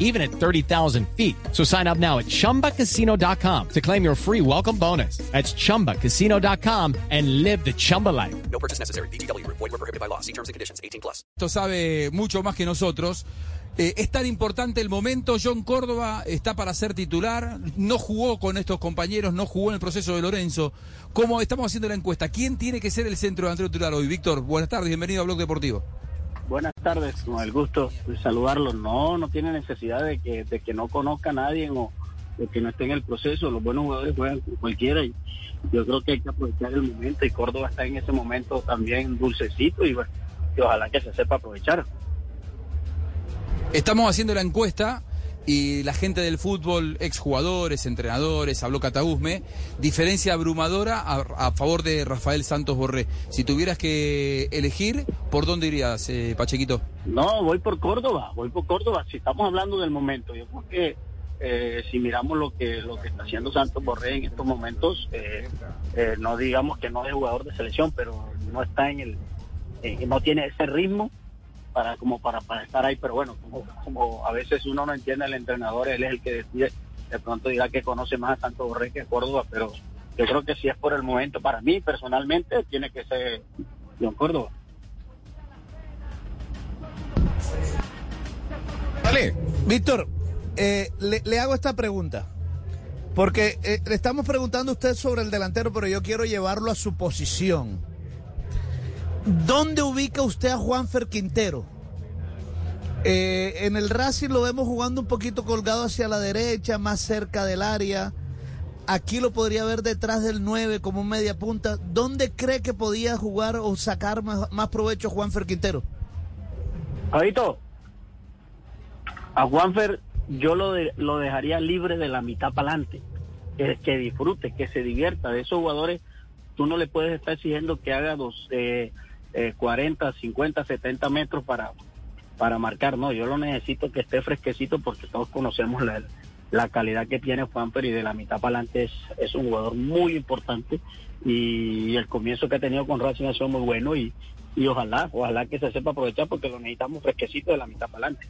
even at 30,000 feet. So sign up now at chumbacasino.com to claim your free welcome bonus. That's chumbacasino.com and live the Chumba life. No purchase necessary. BGW. Void were prohibited by law. See terms and conditions. 18 plus. Esto sabe mucho más que nosotros. Eh, es tan importante el momento. John Córdoba está para ser titular. No jugó con estos compañeros, no jugó en el proceso de Lorenzo. Como estamos haciendo la encuesta, ¿quién tiene que ser el centro delantero titular hoy? Víctor, buenas tardes, bienvenido a Blog Deportivo. Buenas tardes, con el gusto de saludarlos. No, no tiene necesidad de que, de que no conozca a nadie o de que no esté en el proceso. Los buenos jugadores juegan cualquiera y yo creo que hay que aprovechar el momento y Córdoba está en ese momento también dulcecito y, bueno, y ojalá que se sepa aprovechar. Estamos haciendo la encuesta y la gente del fútbol, exjugadores, entrenadores, habló Cataguzme, diferencia abrumadora a, a favor de Rafael Santos Borré. Si tuvieras que elegir, ¿por dónde irías, eh, Pachequito? No, voy por Córdoba, voy por Córdoba. Si estamos hablando del momento, yo creo que eh, si miramos lo que lo que está haciendo Santos Borré en estos momentos, eh, eh, no digamos que no es jugador de selección, pero no está en el, eh, no tiene ese ritmo para como para, para estar ahí, pero bueno, como, como a veces uno no entiende al entrenador, él es el que decide, de pronto dirá que conoce más a Santos Borré que a Córdoba, pero yo creo que si es por el momento, para mí personalmente, tiene que ser John Córdoba. Vale, Víctor, eh, le, le hago esta pregunta. Porque eh, le estamos preguntando a usted sobre el delantero, pero yo quiero llevarlo a su posición. ¿Dónde ubica usted a Juanfer Quintero? Eh, en el Racing lo vemos jugando un poquito colgado hacia la derecha, más cerca del área. Aquí lo podría ver detrás del 9 como un media punta. ¿Dónde cree que podía jugar o sacar más, más provecho Juanfer Quintero? Javito, a Juanfer yo lo, de- lo dejaría libre de la mitad para adelante. Que, disfrute, que se divierta. De esos jugadores, tú no le puedes estar exigiendo que haga dos, eh, eh, 40, 50, 70 metros para, para marcar. No, yo lo necesito que esté fresquecito porque todos conocemos la, la calidad que tiene Juanfer y de la mitad para adelante es, es un jugador muy importante. Y, el comienzo que ha tenido con Racing ha sido muy bueno y, y ojalá, ojalá que se sepa aprovechar porque lo necesitamos fresquecito de la mitad para adelante.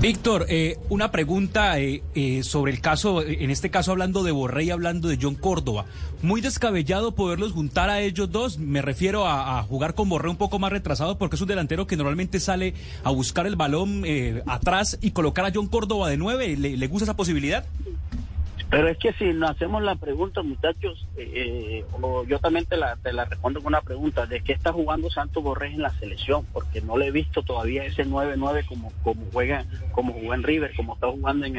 Víctor, eh, una pregunta eh, eh, sobre el caso, eh, en este caso hablando de Borré y hablando de John Córdoba. Muy descabellado poderlos juntar a ellos dos. Me refiero a, jugar con Borré un poco más retrasado porque es un delantero que normalmente sale a buscar el balón eh, atrás y colocar a John Córdoba de nueve. ¿Le, le gusta esa posibilidad? Pero es que si nos hacemos la pregunta, muchachos, eh, o yo también te la, te la respondo con una pregunta, ¿de qué está jugando Santos Borrés en la selección? Porque no le he visto todavía ese 9-9 como, como juega, como jugó en River, como está jugando en,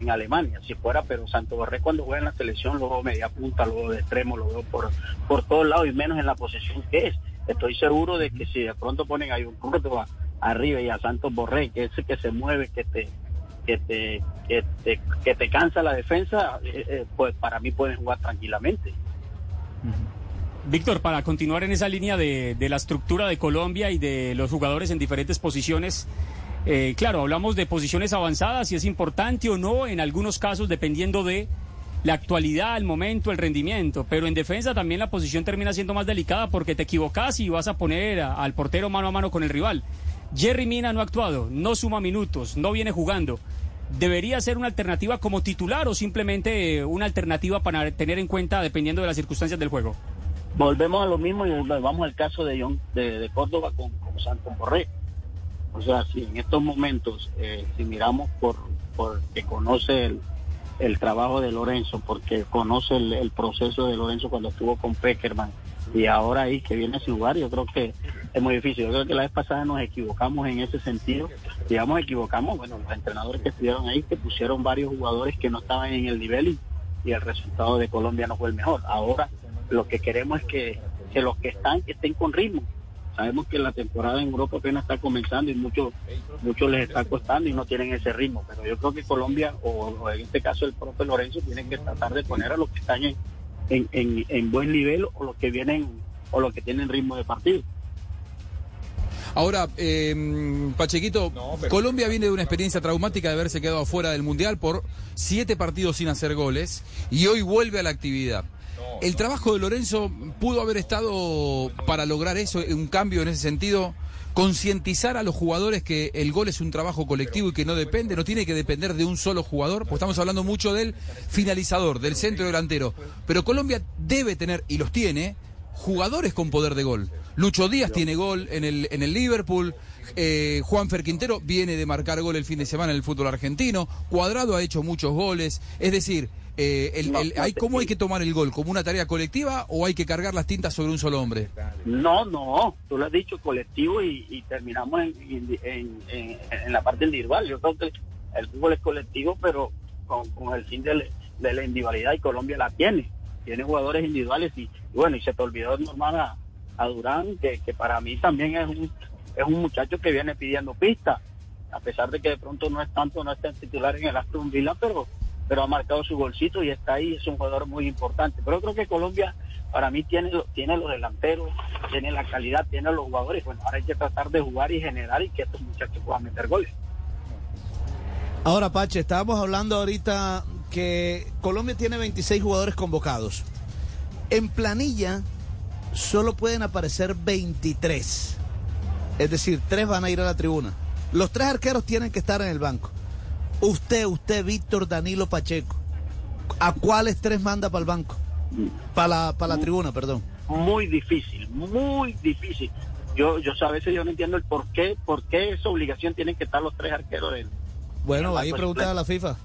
en Alemania, si fuera, pero Santos Borrés cuando juega en la selección lo veo media punta, lo veo de extremo, lo veo por, por todos lados y menos en la posesión que es. Estoy seguro de que si de pronto ponen ahí un Córdoba arriba y a Santos Borré, que es el que se mueve, que te que te, que te, que te cansa la defensa, eh, eh, pues para mí pueden jugar tranquilamente. Víctor, para continuar en esa línea de, de la estructura de Colombia y de los jugadores en diferentes posiciones, eh, claro, hablamos de posiciones avanzadas, si es importante o no, en algunos casos dependiendo de la actualidad, el momento, el rendimiento, pero en defensa también la posición termina siendo más delicada porque te equivocas y vas a poner al portero mano a mano con el rival. Jerry Mina no ha actuado, no suma minutos, no viene jugando. ¿Debería ser una alternativa como titular o simplemente eh, una alternativa para tener en cuenta dependiendo de las circunstancias del juego? Volvemos a lo mismo y vamos al caso de, John, de, Córdoba con, con Santos Borré. O sea, si en estos momentos, eh, si miramos por, por que conoce el, el trabajo de Lorenzo, porque conoce el proceso de Lorenzo cuando estuvo con Peckerman y ahora ahí que viene sin jugar, yo creo que es muy difícil. Yo creo que la vez pasada nos equivocamos en ese sentido. Digamos, equivocamos, bueno, los entrenadores que estuvieron ahí, que pusieron varios jugadores que no estaban en el nivel y, el resultado de Colombia no fue el mejor. Ahora lo que queremos es que, que los que están, que estén con ritmo. Sabemos que la temporada en Europa apenas está comenzando y muchos muchos les está costando y no tienen ese ritmo. Pero yo creo que Colombia, o, o en este caso el propio Lorenzo, tiene que tratar de poner a los que están en, en, en, en buen nivel o los que vienen o los que tienen ritmo de partido. Ahora, eh, Pachequito, Colombia viene de una experiencia traumática de haberse quedado fuera del Mundial por siete partidos sin hacer goles y hoy vuelve a la actividad. El trabajo de Lorenzo pudo haber estado para lograr eso, un cambio en ese sentido, concientizar a los jugadores que el gol es un trabajo colectivo y que no depende, no tiene que depender de un solo jugador, porque estamos hablando mucho del finalizador, del centro delantero. Pero Colombia debe tener, y los tiene, jugadores con poder de gol. Lucho Díaz tiene gol en el, en el Liverpool. Eh, Juan Ferquintero viene de marcar gol el fin de semana en el fútbol argentino. Cuadrado ha hecho muchos goles. Es decir, eh, el- el- hay, ¿cómo hay que tomar el gol? ¿Como una tarea colectiva o hay que cargar las tintas sobre un solo hombre? No, no, tú lo has dicho colectivo y, y terminamos en, en- en- en la parte individual. Yo creo que el fútbol es colectivo, pero con, con el fin de, la- de la individualidad y Colombia la tiene. Tiene jugadores individuales y, y bueno, y se te olvidó normal a, a Durán, que, que para mí también es un, es un muchacho que viene pidiendo pistas, a pesar de que de pronto no es tanto, no está en titular en el Aston Villa, pero pero ha marcado su golcito y está ahí, es un jugador muy importante. Pero creo que Colombia para mí tiene, tiene los delanteros, tiene la calidad, tiene los jugadores. Bueno, ahora hay que tratar de jugar y generar y que estos muchachos puedan meter goles. Ahora, Pache, estábamos hablando ahorita que Colombia tiene 26 jugadores convocados. En planilla solo pueden aparecer 23. Es decir, tres van a ir a la tribuna. Los tres arqueros tienen que estar en el banco. Usted, usted, Víctor Danilo Pacheco. ¿A cuáles tres manda para el banco? Para la, para la tribuna, perdón. Muy difícil, muy difícil. Yo, yo a veces yo no entiendo el por qué, por qué esa obligación tienen que estar los tres arqueros del. Bueno, ahí banco pregunta a la FIFA.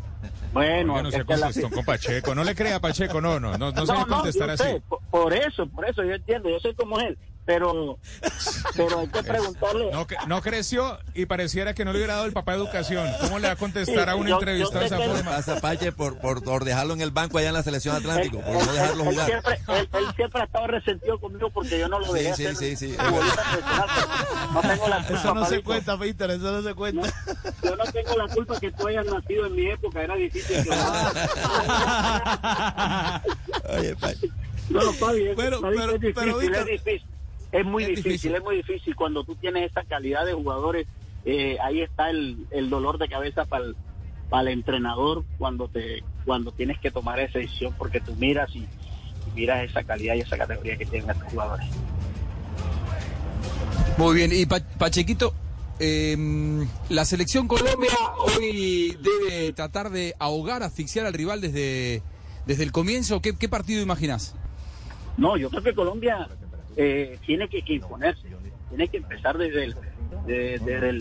Bueno, no es se la- contestó con Pacheco. No le crea a Pacheco, no, no, no, no se va a contestar yo así. sé, por, por eso, por eso yo entiendo, yo soy como él, pero, pero hay que preguntarle. No, no creció y pareciera que no le hubiera dado el papá de educación. ¿Cómo le va a contestar a un Sí, yo- entrevistado de esa forma? pasa Pache por, por, por dejarlo en el banco allá en la selección Atlántico, Él- por no él- dejarlo él jugar. siempre, él, él siempre ha estado resentido conmigo porque yo no lo Sí, dejé sí, hacer sí, sí. pero No tengo la culpa, Eso no se cuenta, Víctor, eso no se cuenta. Yo no tengo la culpa que tú hayas nacido en mi época, era difícil. Que... Oye, Pache. No, Fabi, es, Pero- Fabi, pero- difícil, pero, Víctor, es difícil. Es muy es difícil, difícil. es muy difícil. Cuando tú tienes esa calidad de jugadores, eh, ahí está el, el dolor de cabeza para el, para el entrenador cuando te cuando tienes que tomar esa decisión porque tú miras y, y miras esa calidad y esa categoría que tienen estos jugadores. Muy bien, y Pa- Pachequito, eh, la selección Colombia hoy debe tratar de ahogar, asfixiar al rival desde, desde el comienzo. ¿Qué, qué partido imaginás? No, yo creo que Colombia eh, tiene que, imponerse, tiene que empezar desde el, desde,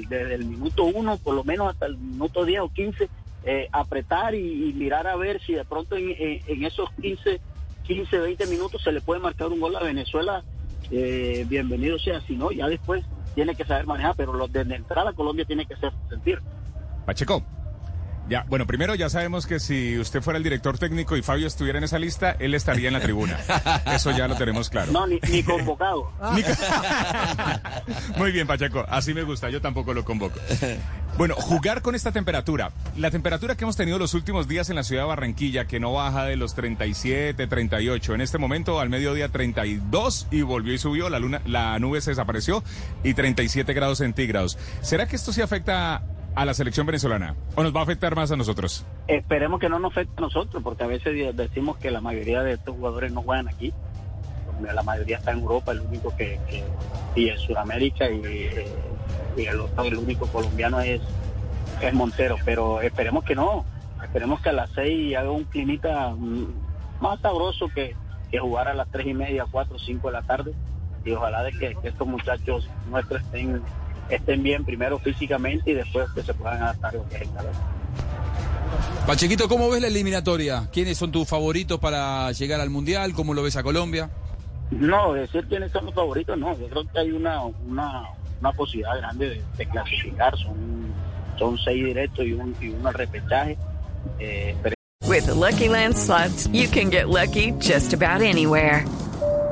desde minuto uno, por lo menos hasta el minuto 10 o 15, eh, apretar y, mirar a ver si de pronto en, en- esos 15, 15, 20 minutos se le puede marcar un gol a Venezuela. eh, bienvenido sea, si no, ya después tiene que saber manejar, pero los de entrada Colombia tiene que ser sentir. Pacheco. Ya, bueno, primero ya sabemos que si usted fuera el director técnico y Fabio estuviera en esa lista, él estaría en la tribuna. Eso ya lo tenemos claro. No, ni, ni convocado. Muy bien, Pacheco, así me gusta, yo tampoco lo convoco. Bueno, jugar con esta temperatura. La temperatura que hemos tenido los últimos días en la ciudad de Barranquilla, que no baja de los 37, 38. En este momento, al mediodía 32 y volvió y subió, la, luna, la nube se desapareció y 37 grados centígrados. ¿Será que esto sí afecta a la selección venezolana o nos va a afectar más a nosotros? Esperemos que no nos afecte a nosotros, porque a veces decimos que la mayoría de estos jugadores no juegan aquí. La mayoría está en Europa, el único que, y en Sudamérica y, eh, y el otro, el único colombiano es, es Montero. Pero esperemos que no, esperemos que a las seis haga un climita mm, más sabroso que, que jugar a las tres y media, cuatro, cinco de la tarde. Y ojalá de que estos muchachos nuestros estén, estén bien primero físicamente y después que se puedan adaptar a lo que es el calor. Pachequito, ¿cómo ves la eliminatoria? ¿Quiénes son tus favoritos para llegar al Mundial? ¿Cómo lo ves a Colombia? No, decir quiénes son los favoritos, no. Yo creo que hay una, una, una posibilidad grande de, de clasificar. Son, son seis directos y un, y al repechaje. Eh, pero With the Lucky Land slots, you can get lucky just about anywhere.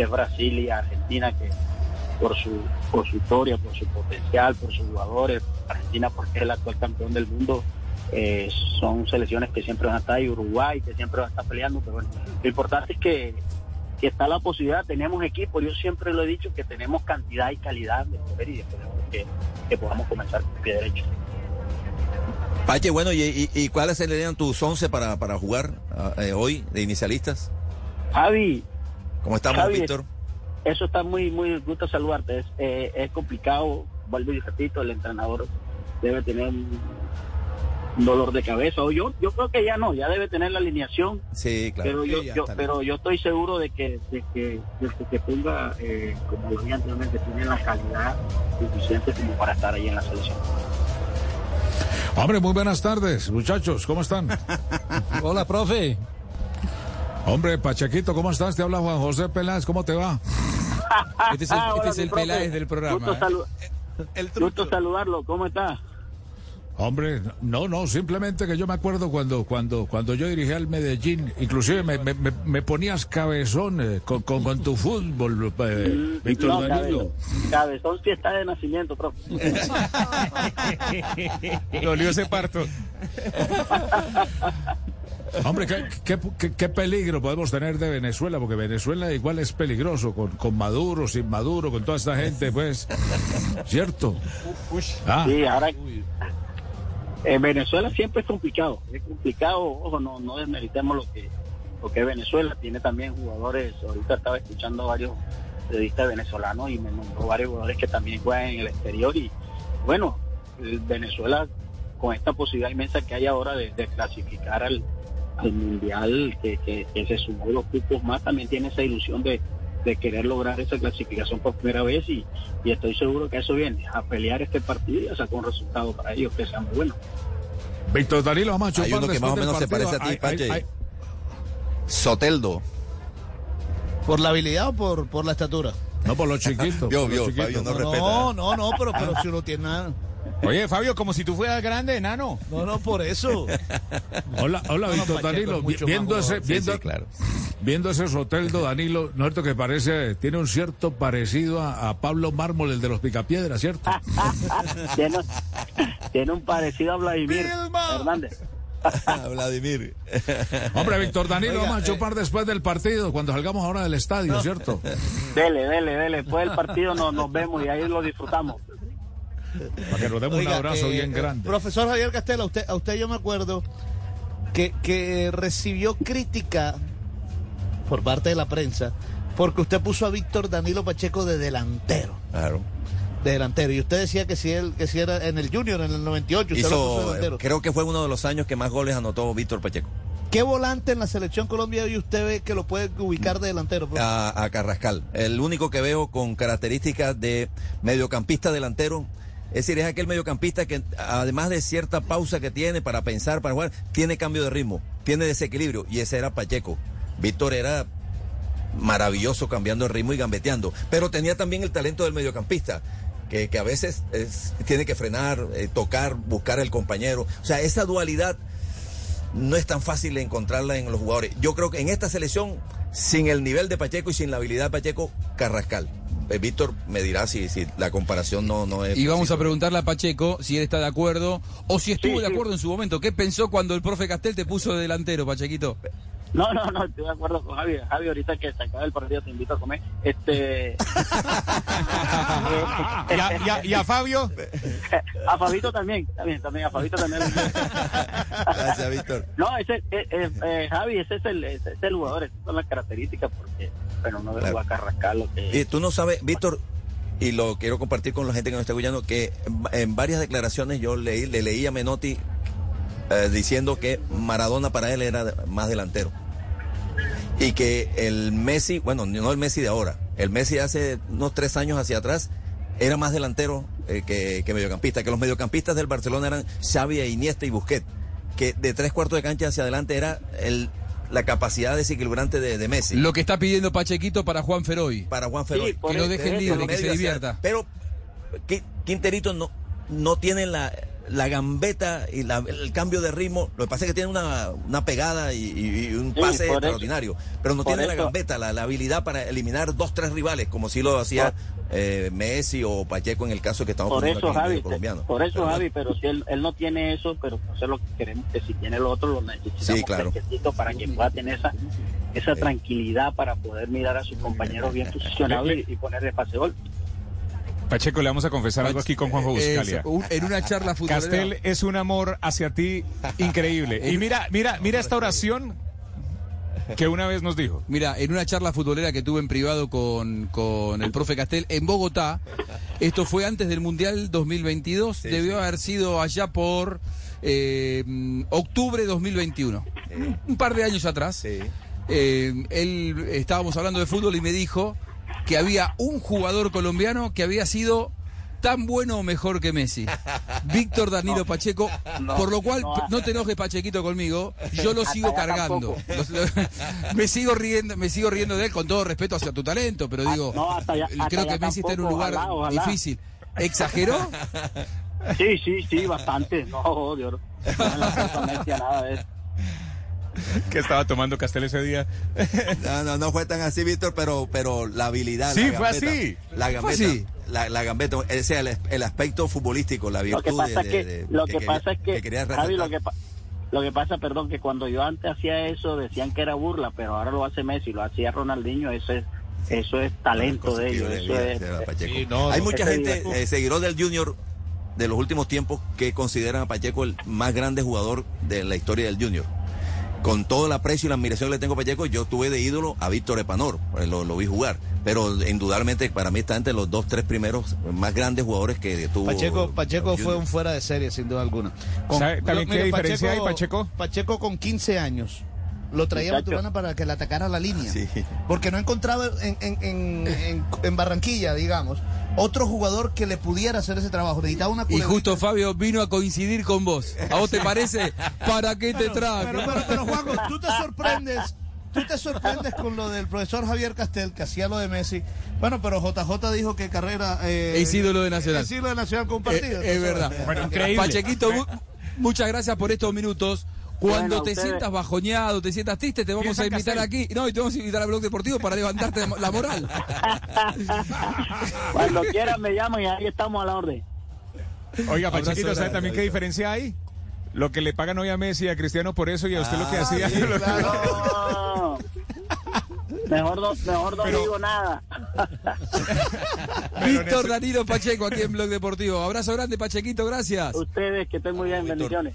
que es Brasil y Argentina que por su, por su historia, por su potencial, por sus jugadores, Argentina porque es el actual campeón del mundo, eh, son selecciones que siempre van a estar ahí, Uruguay que siempre va a estar peleando, pero bueno, lo importante es que, que está la posibilidad, tenemos equipo, yo siempre lo he dicho que tenemos cantidad y calidad de poder y esperemos que, que podamos comenzar con pie derecho. Pache, bueno, ¿y, y, y cuáles serían tus 11 para, para jugar ah, eh, hoy de inicialistas? Javi, ¿Cómo estamos, Javi, Víctor? Eso está muy, muy gusto saludarte. Es, eh, es complicado, vuelvo y repito, el entrenador debe tener un dolor de cabeza. O yo, yo creo que ya no, ya debe tener la alineación. Sí, claro. Pero yo, yo, pero yo estoy seguro de que, de que, de que, que ponga, eh, como lo dije anteriormente, tiene la calidad suficiente como para estar ahí en la selección. Hombre, muy buenas tardes, muchachos, ¿cómo están? Hola, profe. Hombre, Pachequito, ¿cómo estás? Te habla Juan José Peláez, ¿cómo te va? Este es el, Hola, este es el. Peláez del programa. Gusto, ¿eh? gusto saludarlo, ¿cómo está? Hombre, no, no, simplemente que yo me acuerdo cuando, cuando, cuando yo dirigía al Medellín, inclusive me, me, me- me ponías cabezón eh, con, con, con tu fútbol, eh, Víctor No, Danilo. cabe- cabezón sí está de nacimiento, profe. Dolió ese parto. Hombre, ¿qué, qué, qué- qué peligro podemos tener de Venezuela, porque Venezuela igual es peligroso, con, con Maduro, sin Maduro, con toda esta gente, pues, ¿cierto? Ah. Sí, ahora en Venezuela siempre es complicado, es complicado, ojo, no, no desmeritemos lo que, lo que es Venezuela, tiene también jugadores, ahorita estaba escuchando varios periodistas venezolanos y me nombró varios jugadores que también juegan en el exterior y bueno, el Venezuela con esta posibilidad inmensa que hay ahora de, de clasificar al, al mundial, que, que, que se sumó dos cupos más, también tiene esa ilusión de, de querer lograr esa clasificación por primera vez y, y estoy seguro que eso viene, a pelear este partido y a sacar un resultado para ellos que sea muy bueno. Víctor Danilo, vamos a Hay uno que más o menos se parece a ti, Pache. Soteldo. ¿Por la habilidad o por, por la estatura? No, por los chiquitos. Vio, chiquitos. Fabio no No, respeta. no, no, no, pero, pero si uno tiene nada. Oye, Fabio, como si tú fueras grande, enano. No, no, por eso. Hola, hola, No, Víctor Danilo. es Viendo ese, viendo, Sí, sí, claro. viendo ese Soteldo, Danilo, ¿no es cierto que parece, tiene un cierto parecido a, a Pablo Mármol, el de los Picapiedras, ¿cierto? tiene, tiene un parecido a Vladimir Hernández. Vladimir. Hombre, Víctor Danilo, Oiga, vamos a chupar después del partido, cuando salgamos ahora del estadio, ¿cierto? Dele, dele, dele. Después del partido nos, nos vemos y ahí lo disfrutamos. Para que nos demos un abrazo eh, bien eh, grande. Profesor Javier Castela, usted, a usted yo me acuerdo que, que recibió crítica por parte de la prensa porque usted puso a Víctor Danilo Pacheco de delantero. Claro. De delantero. Y usted decía que si él, que si era en el Junior, en el 98, usted lo puso de Hizo, delantero. creo que fue uno de los años que más goles anotó Víctor Pacheco. ¿Qué volante en la selección Colombia hoy usted ve que lo puede ubicar de delantero? a Carrascal. El único que veo con características de mediocampista delantero. Es decir, es aquel mediocampista que además de cierta pausa que tiene para pensar, para jugar, tiene cambio de ritmo, tiene desequilibrio. Y ese era Pacheco. Víctor era maravilloso cambiando de ritmo y gambeteando. Pero tenía también el talento del mediocampista. Que, a veces es- tiene que frenar, eh, tocar, buscar al compañero. O sea, esa dualidad no es tan fácil encontrarla en los jugadores. Yo creo que en esta selección, sin el nivel de Pacheco y sin la habilidad de Pacheco, Carrascal. Eh, Víctor me dirá si, si la comparación no, no es. Y vamos a preguntarle a Pacheco si él está de acuerdo o si estuvo Sí, de sí. acuerdo en su momento. ¿Qué pensó cuando el profe Castel te puso de delantero, Pachequito? No, no, no, estoy de acuerdo con Javi. Javi, ahorita que se acaba el partido te invito a comer. Este. ¿Y a, y a- y a Fabio? a Fabito también, también, también, a Fabito también. Gracias, Víctor. No, ese, eh, eh, eh, Javi, ese es, el, ese es el jugador, esas son las características, porque, pero no Claro. a Carrascal lo que. Y tú no sabes, Víctor, y lo quiero compartir con la gente que nos está escuchando, que en- en varias declaraciones yo leí, le leí a Menotti eh, diciendo que Maradona para él era más delantero. Y que el Messi, bueno, no el Messi de ahora, el Messi de hace unos tres años hacia atrás era más delantero eh, que, que mediocampista, que los mediocampistas del Barcelona eran Xavi, e Iniesta y Busquets, que de tres cuartos de cancha hacia adelante era el, la capacidad desequilibrante de, de Messi. Lo que está pidiendo Pachequito para Juan Feroy. para Juan Feroy. Sí, Que lo dejen libre, que se hacia- divierta. Pero Qui- Quinterito no, no tiene la, la gambeta y la- el cambio de ritmo. Lo que pasa es que tiene una, una pegada y, un Sí, pase eso- extraordinario. pero no por tiene la gambeta, la, la habilidad para eliminar dos, tres rivales, como si lo hacía eh, Messi o Pacheco en el caso que estamos por eso aquí en Javi colombiano. por eso Pero Javi pero si él, él no tiene eso pero eso es lo que queremos que si tiene lo otro lo necesitamos Sí, claro. para que pueda tener esa esa tranquilidad para poder mirar a sus compañeros bien posicionados y, y ponerle pase gol Pacheco, le vamos a confesar algo aquí con Juanjo Buscalia. Eso, un- en una charla futbolera. Castel es un amor hacia ti increíble. Y mira, mira, mira esta oración que una vez nos dijo. Mira, en una charla futbolera que tuve en privado con, con el profe Castel en Bogotá, esto fue antes del Mundial 2022, debió haber sido allá por eh, octubre 2021, un, un par de años atrás. Eh, él estábamos hablando de fútbol y me dijo que había un jugador colombiano que había sido tan bueno o mejor que Messi. Víctor Danilo Pacheco, no, por lo cual no, no te enojes Pachequito conmigo, yo lo sigo cargando. Los- me sigo riendo, me sigo riendo de él con todo respeto hacia tu talento, pero digo, Ah, no, hasta allá- hasta creo que Messi está en un lugar ojalá, ojalá. difícil. ¿Exageró? sí sí sí bastante no Dios no a nada de eso. Que estaba tomando Castel ese día. No, no, no fue tan así, Víctor, pero, pero la habilidad. Sí, la fue gambeta, así. La Fue gambeta, así. La, la gambeta, ese es el, el aspecto futbolístico, la lo virtud que pasa de, es que lo que, quería- pasa es que, Javi lo que pa- lo que pasa perdón que cuando yo antes hacía eso decían que era burla pero ahora lo hace Messi lo hacía Ronaldinho eso es eso es talento de ellos eso es. Sí, no, Hay no. mucha gente, eh, seguidor del Junior de los últimos tiempos, que consideran a Pacheco el más grande jugador de la historia del Junior. Con todo el aprecio y la admiración que le tengo a Pacheco, yo tuve de ídolo a Víctor Epanor, pues, lo, lo vi jugar. Pero indudablemente para mí está entre los dos, tres primeros más grandes jugadores que tuvo. Pacheco, Pacheco fue un fuera de serie, sin duda alguna. ¿Sabe también qué diferencia hay, Pacheco? Pacheco con 15 años. Lo traía. Maturana para que le atacara la línea. Sí. Porque no encontraba en, en- en- en- en Barranquilla, digamos, otro jugador que le pudiera hacer ese trabajo. Necesitaba una Y culebrita. justo Fabio vino a coincidir con vos. ¿A vos te parece? ¿Para qué te traje? Pero, pero, pero, Juanjo, tú te sorprendes. Tú te sorprendes con lo del profesor Javier Castel, que hacía lo de Messi. Bueno, pero JJ dijo que carrera. Eh, Es ídolo de Nacional. Es ídolo de Nacional un Eh, es verdad. Bueno, increíble. Pachequito, mu- muchas gracias por estos minutos. Cuando Bueno, te ustedes- sientas bajoneado, te sientas triste, te vamos a invitar aquí. No, y te vamos a invitar al blog deportivo para levantarte la moral. cuando quieran me llaman y ahí estamos a la orden Oiga, Pachequito, ¿sabe grande, también qué diferencia hay? Lo que le pagan hoy a Messi y a Cristiano por eso y a usted lo que Ah, hacía. sí, No. mejor no mejor no Pero- digo nada Víctor Danilo Pacheco aquí en Blog Deportivo. Abrazo grande, Pachequito, gracias. ustedes que estén muy bien bendiciones